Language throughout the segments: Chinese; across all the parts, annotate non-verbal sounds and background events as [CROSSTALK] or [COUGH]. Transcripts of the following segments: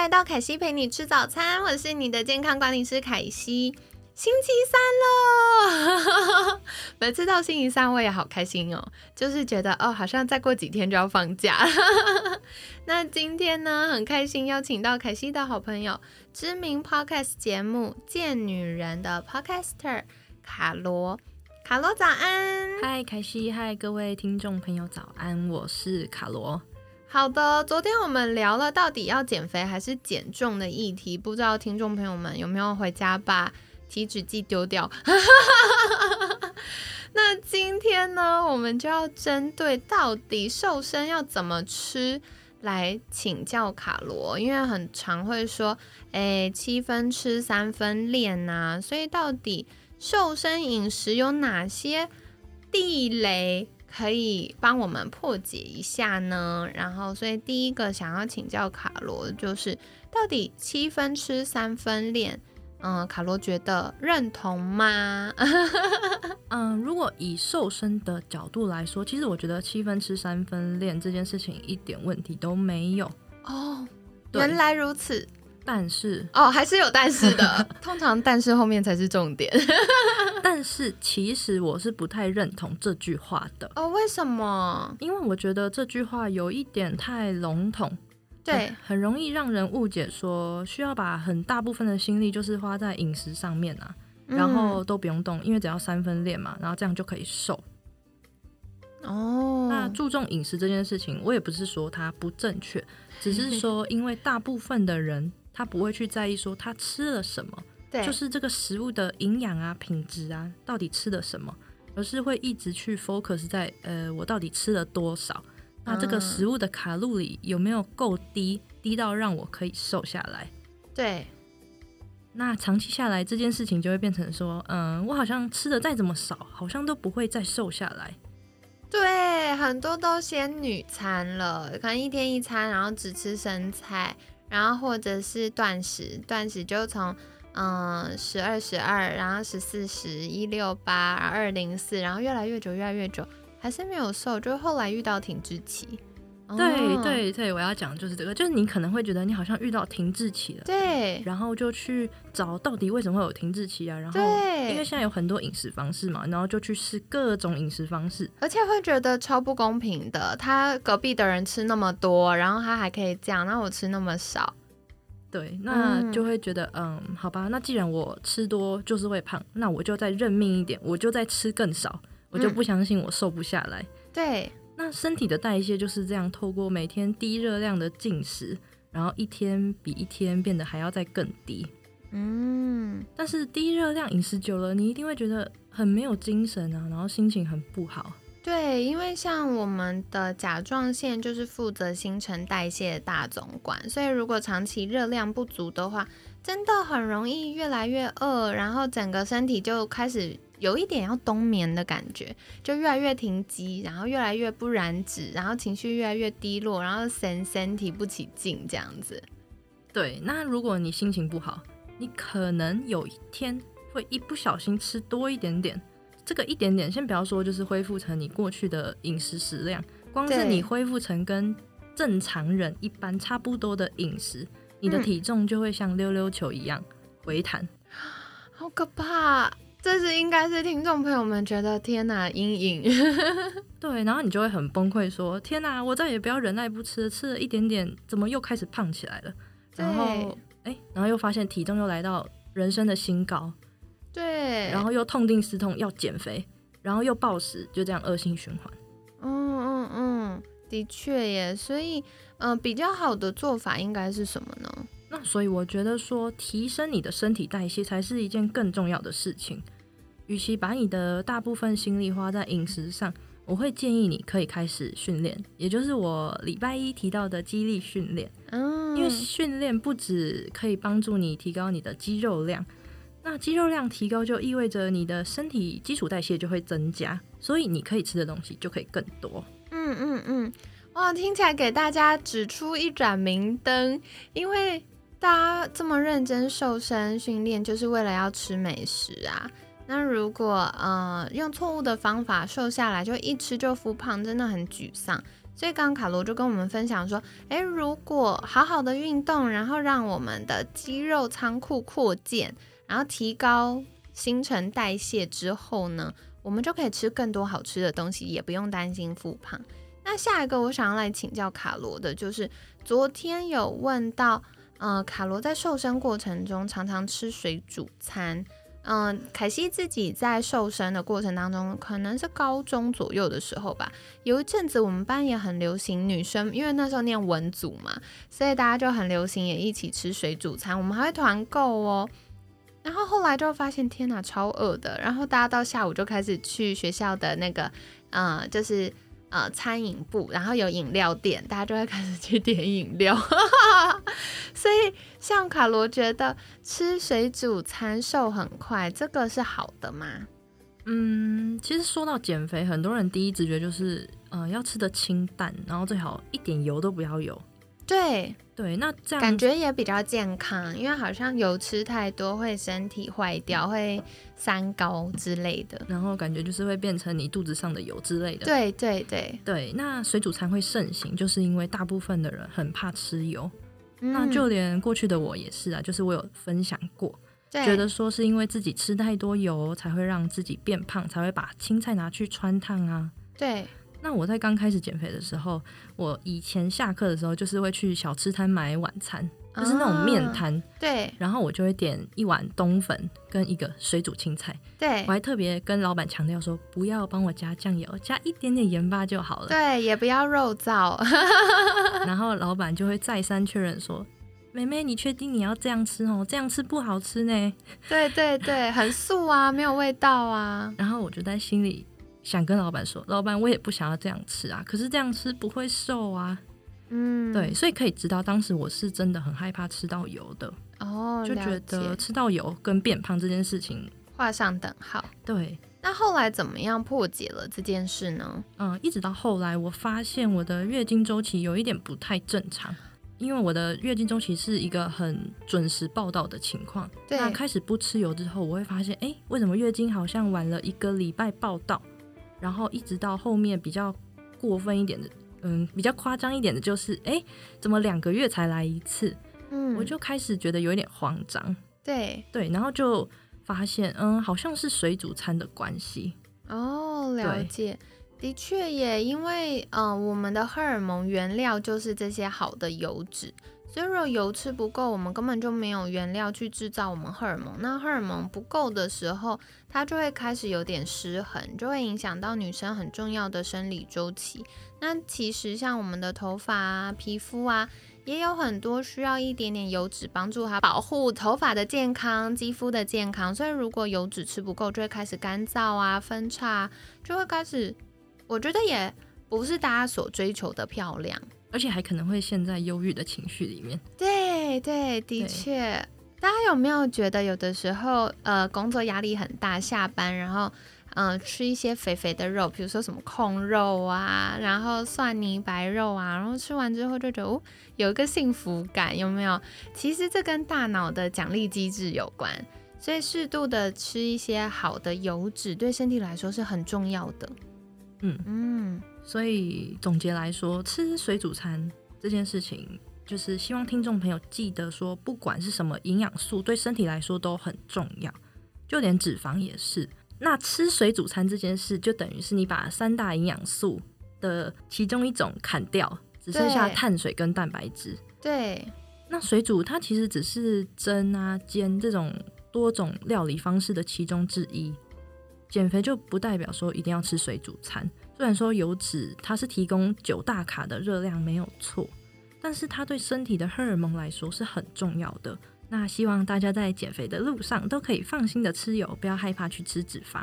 来到凯西陪你吃早餐，我是你的健康管理师凯西。星期三了，[LAUGHS] 每次到星期三我也好开心哦，就是觉得哦，好像再过几天就要放假。[LAUGHS] 那今天呢，很开心邀请到凯西的好朋友，知名 podcast 节目《贱女人》的 podcaster 卡罗。卡罗早安，嗨，凯西，嗨，各位听众朋友早安，我是卡罗。好的，昨天我们聊了到底要减肥还是减重的议题，不知道听众朋友们有没有回家把体脂计丢掉？[LAUGHS] 那今天呢，我们就要针对到底瘦身要怎么吃来请教卡罗，因为很常会说，哎，七分吃三分练呐，所以到底瘦身饮食有哪些地雷？可以帮我们破解一下呢，然后所以第一个想要请教卡罗，就是到底七分吃三分练，嗯，卡罗觉得认同吗？[LAUGHS] 嗯，如果以瘦身的角度来说，其实我觉得七分吃三分练这件事情一点问题都没有哦。原来如此。但是哦，还是有但是的。[LAUGHS] 通常但是后面才是重点。[LAUGHS] 但是其实我是不太认同这句话的哦。为什么？因为我觉得这句话有一点太笼统，对，很容易让人误解，说需要把很大部分的心力就是花在饮食上面啊，然后都不用动，因为只要三分练嘛，然后这样就可以瘦。哦，那注重饮食这件事情，我也不是说它不正确，只是说因为大部分的人。他不会去在意说他吃了什么，对，就是这个食物的营养啊、品质啊，到底吃了什么，而是会一直去 focus 在呃，我到底吃了多少，那这个食物的卡路里有没有够低，低到让我可以瘦下来？对，那长期下来这件事情就会变成说，嗯，我好像吃的再怎么少，好像都不会再瘦下来。对，很多都仙女餐了，可能一天一餐，然后只吃生菜。然后或者是断食，断食就从嗯十二十二，然后十四十一六八，二零四，然后越来越久，越来越久，还是没有瘦，就后来遇到停滞期。对对对，我要讲就是这个，就是你可能会觉得你好像遇到停滞期了，对，然后就去找到底为什么会有停滞期啊？然后因为现在有很多饮食方式嘛，然后就去试各种饮食方式，而且会觉得超不公平的，他隔壁的人吃那么多，然后他还可以这样，那我吃那么少，对，那就会觉得嗯，好吧，那既然我吃多就是会胖，那我就再认命一点，我就再吃更少，我就不相信我瘦不下来，对。那身体的代谢就是这样，透过每天低热量的进食，然后一天比一天变得还要再更低。嗯，但是低热量饮食久了，你一定会觉得很没有精神啊，然后心情很不好。对，因为像我们的甲状腺就是负责新陈代谢的大总管，所以如果长期热量不足的话，真的很容易越来越饿，然后整个身体就开始。有一点要冬眠的感觉，就越来越停机，然后越来越不燃脂，然后情绪越来越低落，然后身身体不起劲这样子。对，那如果你心情不好，你可能有一天会一不小心吃多一点点。这个一点点，先不要说，就是恢复成你过去的饮食食量，光是你恢复成跟正常人一般差不多的饮食，你的体重就会像溜溜球一样回弹，好可怕。这是应该是听众朋友们觉得天哪阴影，[LAUGHS] 对，然后你就会很崩溃，说天哪，我再也不要忍耐不吃，吃了一点点，怎么又开始胖起来了？然后哎，然后又发现体重又来到人生的新高，对，然后又痛定思痛要减肥，然后又暴食，就这样恶性循环。嗯嗯嗯，的确耶，所以嗯，比较好的做法应该是什么呢？那所以我觉得说，提升你的身体代谢才是一件更重要的事情。与其把你的大部分心力花在饮食上，我我会建议你可以开始训练，也就是我礼拜一提到的肌力训练。嗯，因为训练不止可以帮助你提高你的肌肉量，那肌肉量提高就意味着你的身体基础代谢就会增加，所以你可以吃的东西就可以更多。嗯嗯嗯，哇，听起来给大家指出一盏明灯，因为大家这么认真瘦身训练，就是为了要吃美食啊。那如果呃用错误的方法瘦下来，就一吃就复胖，真的很沮丧。所以刚刚卡罗就跟我们分享说，诶，如果好好的运动，然后让我们的肌肉仓库扩建，然后提高新陈代谢之后呢，我们就可以吃更多好吃的东西，也不用担心复胖。那下一个我想要来请教卡罗的，就是昨天有问到，呃，卡罗在瘦身过程中常常吃水煮餐。嗯，凯西自己在瘦身的过程当中，可能是高中左右的时候吧。有一阵子我们班也很流行女生，因为那时候念文组嘛，所以大家就很流行也一起吃水煮餐，我们还会团购哦。然后后来就发现，天哪，超饿的。然后大家到下午就开始去学校的那个，呃，就是呃餐饮部，然后有饮料店，大家就会开始去点饮料。[LAUGHS] 所以，像卡罗觉得吃水煮餐瘦很快，这个是好的吗？嗯，其实说到减肥，很多人第一直觉就是，呃，要吃的清淡，然后最好一点油都不要有。对对，那这样感觉也比较健康，因为好像油吃太多会身体坏掉，会三高之类的。然后感觉就是会变成你肚子上的油之类的。对对对对，那水煮餐会盛行，就是因为大部分的人很怕吃油。那就连过去的我也是啊，就是我有分享过，觉得说是因为自己吃太多油才会让自己变胖，才会把青菜拿去穿烫啊。对。那我在刚开始减肥的时候，我以前下课的时候就是会去小吃摊买晚餐，就是那种面摊。对。然后我就会点一碗冬粉跟一个水煮青菜。对。我还特别跟老板强调说，不要帮我加酱油，加一点点盐巴就好了。对，也不要肉燥。[LAUGHS] 然后老板就会再三确认说：“妹妹，你确定你要这样吃哦？这样吃不好吃呢。”对对对，很素啊，没有味道啊。然后我就在心里。想跟老板说，老板，我也不想要这样吃啊，可是这样吃不会瘦啊。嗯，对，所以可以知道当时我是真的很害怕吃到油的哦，就觉得吃到油跟变胖这件事情画上等号。对，那后来怎么样破解了这件事呢？嗯，一直到后来我发现我的月经周期有一点不太正常，因为我的月经周期是一个很准时报道的情况。那开始不吃油之后，我会发现，哎，为什么月经好像晚了一个礼拜报道？然后一直到后面比较过分一点的，嗯，比较夸张一点的，就是哎，怎么两个月才来一次？嗯，我就开始觉得有一点慌张。对对，然后就发现，嗯，好像是水煮餐的关系。哦，了解，的确也因为，嗯，我们的荷尔蒙原料就是这些好的油脂。所以，如果油吃不够，我们根本就没有原料去制造我们荷尔蒙。那荷尔蒙不够的时候，它就会开始有点失衡，就会影响到女生很重要的生理周期。那其实像我们的头发啊、皮肤啊，也有很多需要一点点油脂帮助它保护头发的健康、肌肤的健康。所以，如果油脂吃不够，就会开始干燥啊、分叉，就会开始，我觉得也不是大家所追求的漂亮。而且还可能会陷在忧郁的情绪里面。对对，的确，大家有没有觉得有的时候，呃，工作压力很大，下班然后，嗯，吃一些肥肥的肉，比如说什么控肉啊，然后蒜泥白肉啊，然后吃完之后就觉得哦，有一个幸福感，有没有？其实这跟大脑的奖励机制有关，所以适度的吃一些好的油脂，对身体来说是很重要的。嗯嗯。所以总结来说，吃水煮餐这件事情，就是希望听众朋友记得说，不管是什么营养素，对身体来说都很重要，就连脂肪也是。那吃水煮餐这件事，就等于是你把三大营养素的其中一种砍掉，只剩下碳水跟蛋白质。对。那水煮它其实只是蒸啊、煎这种多种料理方式的其中之一。减肥就不代表说一定要吃水煮餐。虽然说油脂它是提供九大卡的热量没有错，但是它对身体的荷尔蒙来说是很重要的。那希望大家在减肥的路上都可以放心的吃油，不要害怕去吃脂肪。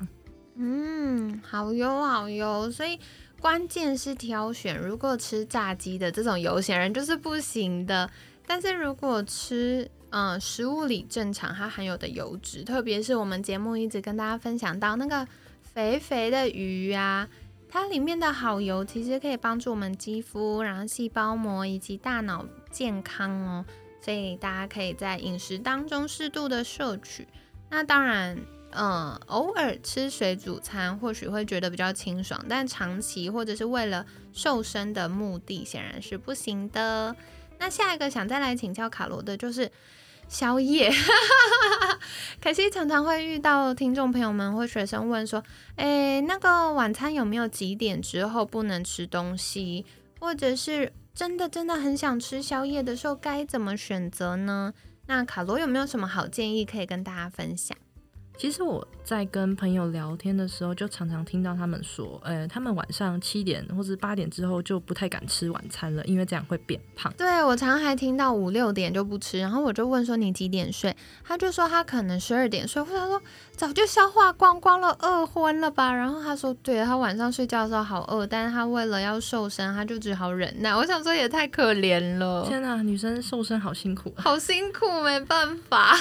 嗯，好油好油，所以关键是挑选。如果吃炸鸡的这种油，显然就是不行的。但是如果吃，嗯，食物里正常它含有的油脂，特别是我们节目一直跟大家分享到那个肥肥的鱼啊，它里面的好油其实可以帮助我们肌肤、然后细胞膜以及大脑健康哦。所以大家可以在饮食当中适度的摄取。那当然，嗯，偶尔吃水煮餐或许会觉得比较清爽，但长期或者是为了瘦身的目的，显然是不行的。那下一个想再来请教卡罗的就是宵夜。[LAUGHS] 可惜常常会遇到听众朋友们或学生问说：“诶，那个晚餐有没有几点之后不能吃东西？或者是真的真的很想吃宵夜的时候该怎么选择呢？”那卡罗有没有什么好建议可以跟大家分享？其实我在跟朋友聊天的时候，就常常听到他们说，呃，他们晚上七点或者八点之后就不太敢吃晚餐了，因为这样会变胖。对我常常还听到五六点就不吃，然后我就问说你几点睡？他就说他可能十二点睡，或者说早就消化光光了，饿昏了吧？然后他说，对他晚上睡觉的时候好饿，但是他为了要瘦身，他就只好忍耐。我想说也太可怜了，天哪，女生瘦身好辛苦，[LAUGHS] [LAUGHS] [LAUGHS] 好辛苦，没办法。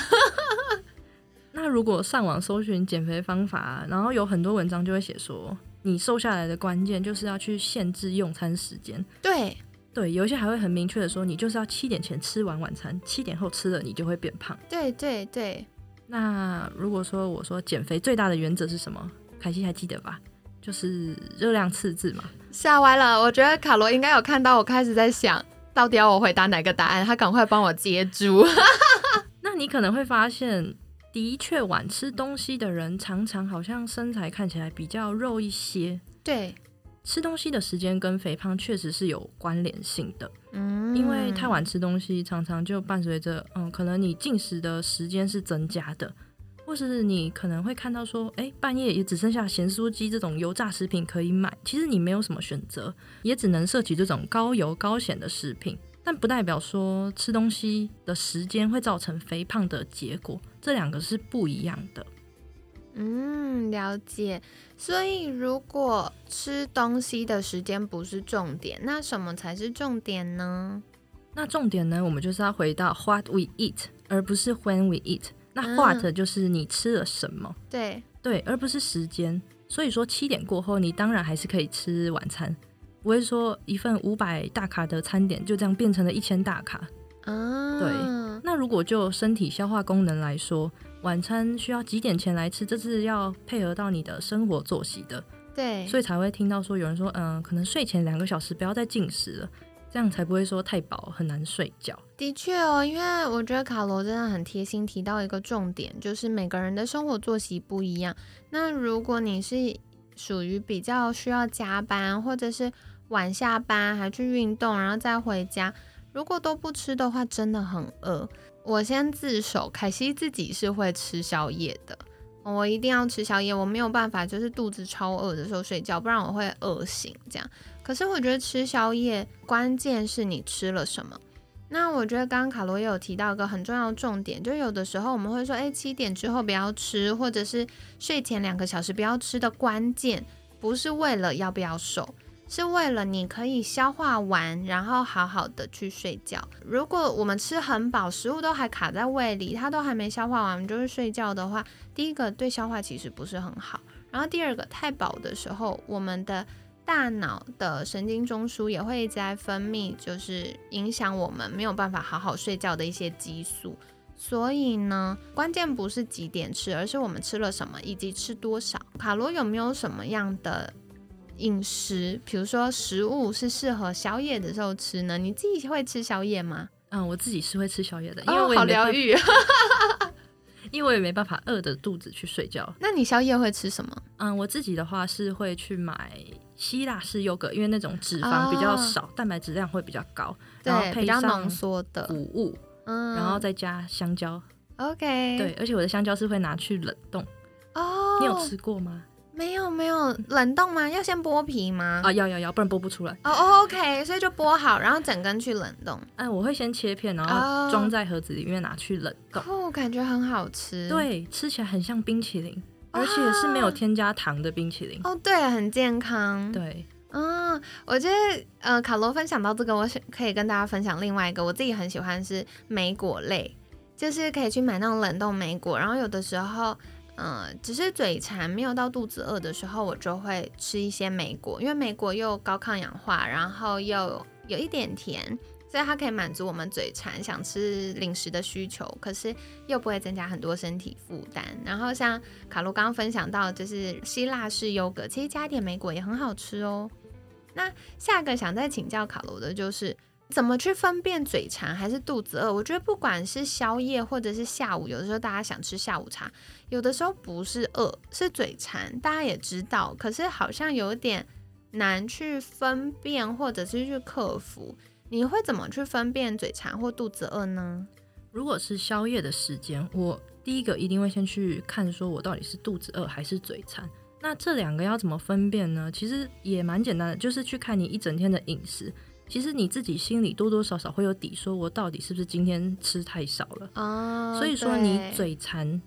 那如果上网搜寻减肥方法，然后有很多文章就会写说，你瘦下来的关键就是要去限制用餐时间。对对，有一些还会很明确的说，你就是要七点前吃完晚餐，七点后吃了你就会变胖。对对对。那如果说我说减肥最大的原则是什么？凯西还记得吧？就是热量赤字嘛。吓歪了，我觉得卡罗应该有看到我开始在想，到底要我回答哪个答案？他赶快帮我接住。[LAUGHS] 那你可能会发现。的确，晚吃东西的人常常好像身材看起来比较肉一些。对，吃东西的时间跟肥胖确实是有关联性的。嗯，因为太晚吃东西，常常就伴随着，嗯，可能你进食的时间是增加的，或是你可能会看到说，哎，半夜也只剩下咸酥鸡这种油炸食品可以买，其实你没有什么选择，也只能摄取这种高油高咸的食品。但不代表说吃东西的时间会造成肥胖的结果，这两个是不一样的。嗯，了解。所以如果吃东西的时间不是重点，那什么才是重点呢？那重点呢，我们就是要回到 what we eat，而不是 when we eat。那 what 就是你吃了什么，对对，而不是时间。所以说七点过后，你当然还是可以吃晚餐。不会说一份五百大卡的餐点就这样变成了一千大卡啊？对，那如果就身体消化功能来说，晚餐需要几点前来吃，这是要配合到你的生活作息的。对，所以才会听到说有人说，嗯，可能睡前两个小时不要再进食了，这样才不会说太饱很难睡觉。的确哦，因为我觉得卡罗真的很贴心，提到一个重点，就是每个人的生活作息不一样。那如果你是属于比较需要加班，或者是晚下班还去运动，然后再回家。如果都不吃的话，真的很饿。我先自首，凯西自己是会吃宵夜的。我一定要吃宵夜，我没有办法，就是肚子超饿的时候睡觉，不然我会饿醒。这样。可是我觉得吃宵夜，关键是你吃了什么。那我觉得刚刚卡罗也有提到一个很重要的重点，就有的时候我们会说，哎，七点之后不要吃，或者是睡前两个小时不要吃的关键，不是为了要不要瘦。是为了你可以消化完，然后好好的去睡觉。如果我们吃很饱，食物都还卡在胃里，它都还没消化完，我们就是睡觉的话，第一个对消化其实不是很好。然后第二个太饱的时候，我们的大脑的神经中枢也会一直在分泌，就是影响我们没有办法好好睡觉的一些激素。所以呢，关键不是几点吃，而是我们吃了什么以及吃多少。卡罗有没有什么样的？饮食，比如说食物是适合宵夜的时候吃呢？你自己会吃宵夜吗？嗯，我自己是会吃宵夜的，因为我好疗愈，[LAUGHS] 因为我也没办法饿着肚子去睡觉。那你宵夜会吃什么？嗯，我自己的话是会去买希腊式优格，因为那种脂肪比较少，蛋白质量会比较高，然后配上浓缩的谷物，嗯，然后再加香蕉。OK，对，而且我的香蕉是会拿去冷冻。哦，你有吃过吗？没有没有冷冻吗？要先剥皮吗？啊，要要要，不然剥不出来。哦，OK，所以就剥好，然后整根去冷冻。哎，我会先切片，然后装在盒子里面拿去冷冻。哦，感觉很好吃。对，吃起来很像冰淇淋。而且是没有添加糖的冰淇淋。哦，对，很健康。对，嗯，我觉得呃，卡罗分享到这个，我可以跟大家分享另外一个，我自己很喜欢是莓果类，就是可以去买那种冷冻莓果，然后有的时候。嗯，只是嘴馋，没有到肚子饿的时候，我就会吃一些莓果，因为莓果又高抗氧化，然后又有一点甜，所以它可以满足我们嘴馋想吃零食的需求，可是又不会增加很多身体负担。然后像卡路刚刚分享到，就是希腊式优格，其实加一点莓果也很好吃哦。那下个想再请教卡罗的就是。怎么去分辨嘴馋还是肚子饿？我觉得不管是宵夜或者是下午，有的时候大家想吃下午茶，有的时候不是饿，是嘴馋。大家也知道，可是好像有点难去分辨，或者是去克服。你会怎么去分辨嘴馋或肚子饿呢？如果是宵夜的时间，我第一个一定会先去看，说我到底是肚子饿还是嘴馋。那这两个要怎么分辨呢？其实也蛮简单的，就是去看你一整天的饮食。其实你自己心里多多少少会有底，说我到底是不是今天吃太少了啊？所以说你嘴馋，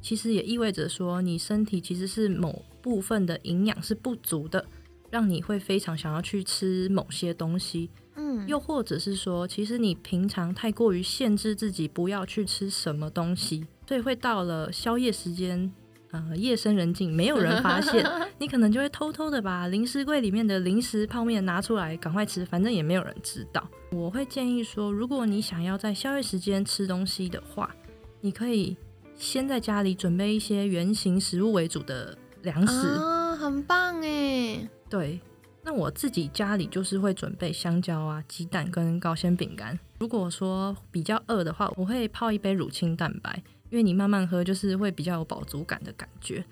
其实也意味着说你身体其实是某部分的营养是不足的，让你会非常想要去吃某些东西。嗯，又或者是说，其实你平常太过于限制自己不要去吃什么东西，所以会到了宵夜时间。呃，夜深人静，没有人发现，[LAUGHS] 你可能就会偷偷的把零食柜里面的零食泡面拿出来，赶快吃，反正也没有人知道。我会建议说，如果你想要在宵夜时间吃东西的话，你可以先在家里准备一些原形食物为主的粮食啊，很棒哎。对，那我自己家里就是会准备香蕉啊、鸡蛋跟高纤饼干。如果说比较饿的话，我会泡一杯乳清蛋白。因为你慢慢喝，就是会比较有饱足感的感觉。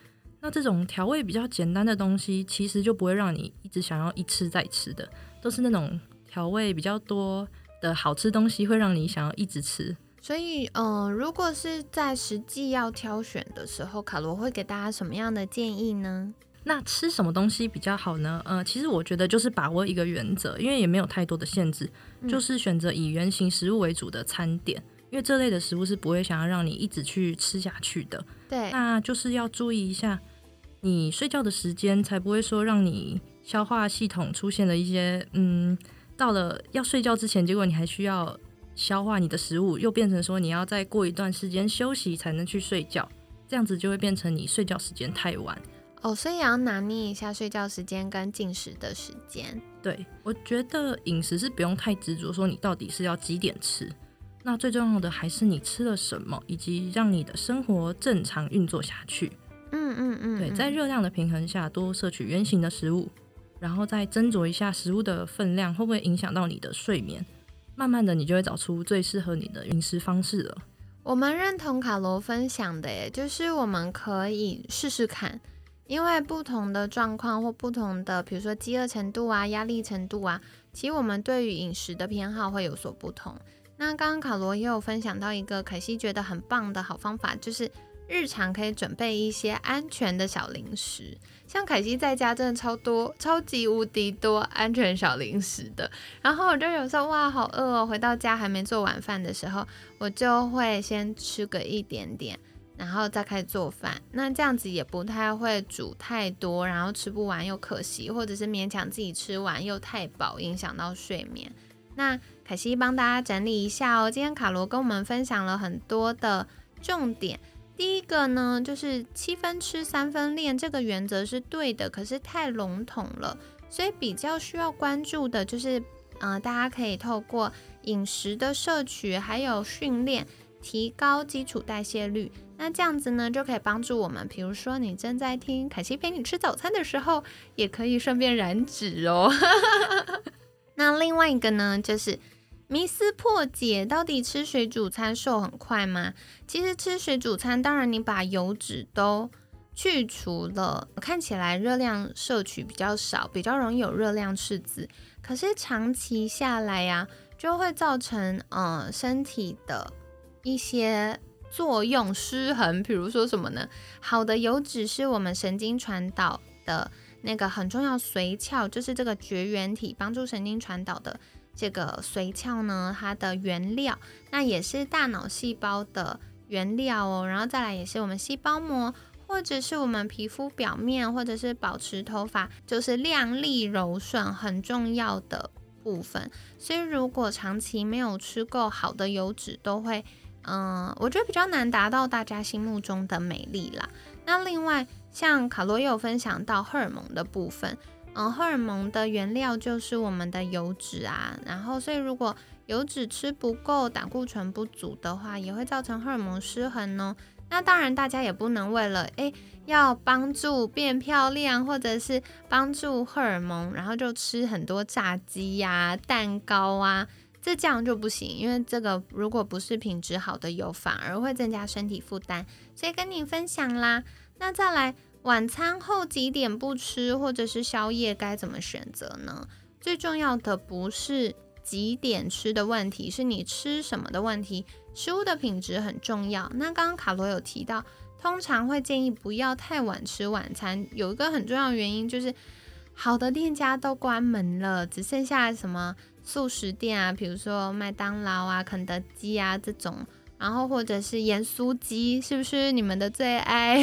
那这种调味比较简单的东西，其实就不会让你一直想要一吃再吃的，都是那种调味比较多的好吃东西，会让你想要一直吃。所以，嗯，如果是在实际要挑选的时候，卡罗会给大家什么样的建议呢？那吃什么东西比较好呢？呃，其实我觉得就是把握一个原则，因为也没有太多的限制，就是选择以原形食物为主的餐点。因为这类的食物是不会想要让你一直去吃下去的，对，那就是要注意一下你睡觉的时间，才不会说让你消化系统出现了一些，嗯，到了要睡觉之前，结果你还需要消化你的食物，又变成说你要再过一段时间休息才能去睡觉，这样子就会变成你睡觉时间太晚。哦，所以也要拿捏一下睡觉时间跟进食的时间。对，我觉得饮食是不用太执着，说你到底是要几点吃。那最重要的还是你吃了什么，以及让你的生活正常运作下去。嗯嗯嗯，对，在热量的平衡下，多摄取圆形的食物，然后再斟酌一下食物的分量会不会影响到你的睡眠。慢慢的，你就会找出最适合你的饮食方式了。我们认同卡罗分享的，耶，就是我们可以试试看，因为不同的状况或不同的，比如说饥饿程度啊、压力程度啊，其实我们对于饮食的偏好会有所不同。那刚刚卡罗也有分享到一个凯西觉得很棒的好方法，就是日常可以准备一些安全的小零食。像凯西在家真的超多、超级无敌多安全小零食的。然后我就有时候哇好饿哦，回到家还没做晚饭的时候，我就会先吃个一点点，然后再开始做饭。那这样子也不太会煮太多，然后吃不完又可惜，或者是勉强自己吃完又太饱，影响到睡眠。那凯西帮大家整理一下哦。今天卡罗跟我们分享了很多的重点。第一个呢，就是七分吃三分练这个原则是对的，可是太笼统了，所以比较需要关注的就是，嗯，大家可以透过饮食的摄取还有训练，提高基础代谢率。那这样子呢，就可以帮助我们，比如说你正在听凯西陪你吃早餐的时候，也可以顺便燃脂哦。那另外一个呢，就是迷思破解，到底吃水煮餐瘦很快吗？其实吃水煮餐，当然你把油脂都去除了，看起来热量摄取比较少，比较容易有热量赤字。可是长期下来呀，就会造成嗯身体的一些作用失衡。比如说什么呢？好的油脂是我们神经传导的。那个很重要，髓鞘就是这个绝缘体，帮助神经传导的这个髓鞘呢，它的原料，那也是大脑细胞的原料哦。然后再来也是我们细胞膜，或者是我们皮肤表面，或者是保持头发就是亮丽柔顺很重要的部分。所以如果长期没有吃够好的油脂，都会，嗯，我觉得比较难达到大家心目中的美丽啦。那另外，像卡罗也有分享到荷尔蒙的部分，嗯，荷尔蒙的原料就是我们的油脂啊。然后，所以如果油脂吃不够，胆固醇不足的话，也会造成荷尔蒙失衡哦。那当然，大家也不能为了诶要帮助变漂亮，或者是帮助荷尔蒙，然后就吃很多炸鸡呀、蛋糕啊，这这样就不行。因为这个如果不是品质好的油，反而会增加身体负担。所以跟你分享啦。那再来，晚餐后几点不吃，或者是宵夜该怎么选择呢？最重要的不是。几点吃的问题是你吃什么的问题，食物的品质很重要。那刚刚卡罗有提到，通常会建议不要太晚吃晚餐，有一个很重要的原因就是，好的店家都关门了，只剩下什么素食店啊，比如说麦当劳啊、肯德基啊这种，然后或者是盐酥鸡，是不是你们的最爱？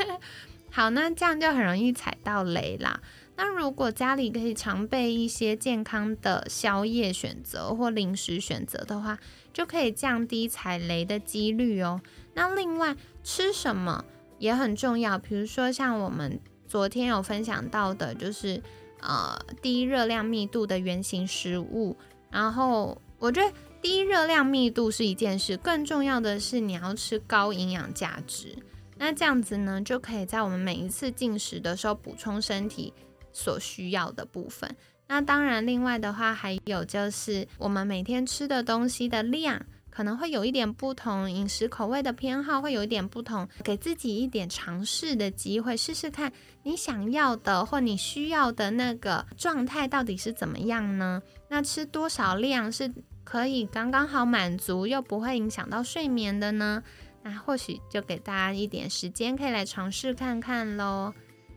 [LAUGHS] 好，那这样就很容易踩到雷啦。那如果家里可以常备一些健康的宵夜选择或零食选择的话，就可以降低踩雷的几率哦。那另外吃什么也很重要，比如说像我们昨天有分享到的，就是呃低热量密度的原型食物。然后我觉得低热量密度是一件事，更重要的是你要吃高营养价值。那这样子呢，就可以在我们每一次进食的时候补充身体。所需要的部分，那当然，另外的话还有就是我们每天吃的东西的量可能会有一点不同，饮食口味的偏好会有一点不同，给自己一点尝试的机会，试试看你想要的或你需要的那个状态到底是怎么样呢？那吃多少量是可以刚刚好满足又不会影响到睡眠的呢？那或许就给大家一点时间，可以来尝试看看喽。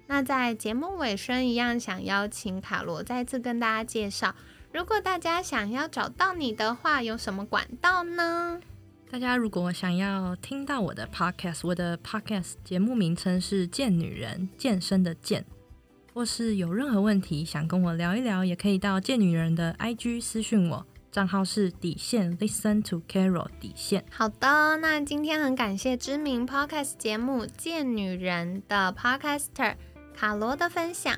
那在节目尾声一样，想邀请卡罗再次跟大家介绍，如果大家想要找到你的话，有什么管道呢？大家如果想要听到我的 podcast，我的 podcast 节目名称是“贱女人”，健身的健，或是有任何问题想跟我聊一聊，也可以到贱女人的 IG 私讯我，账号是底线 Listen to Carol 底线。好的，那今天很感谢知名 podcast 节目《贱女人》的 podcaster。卡罗的分享，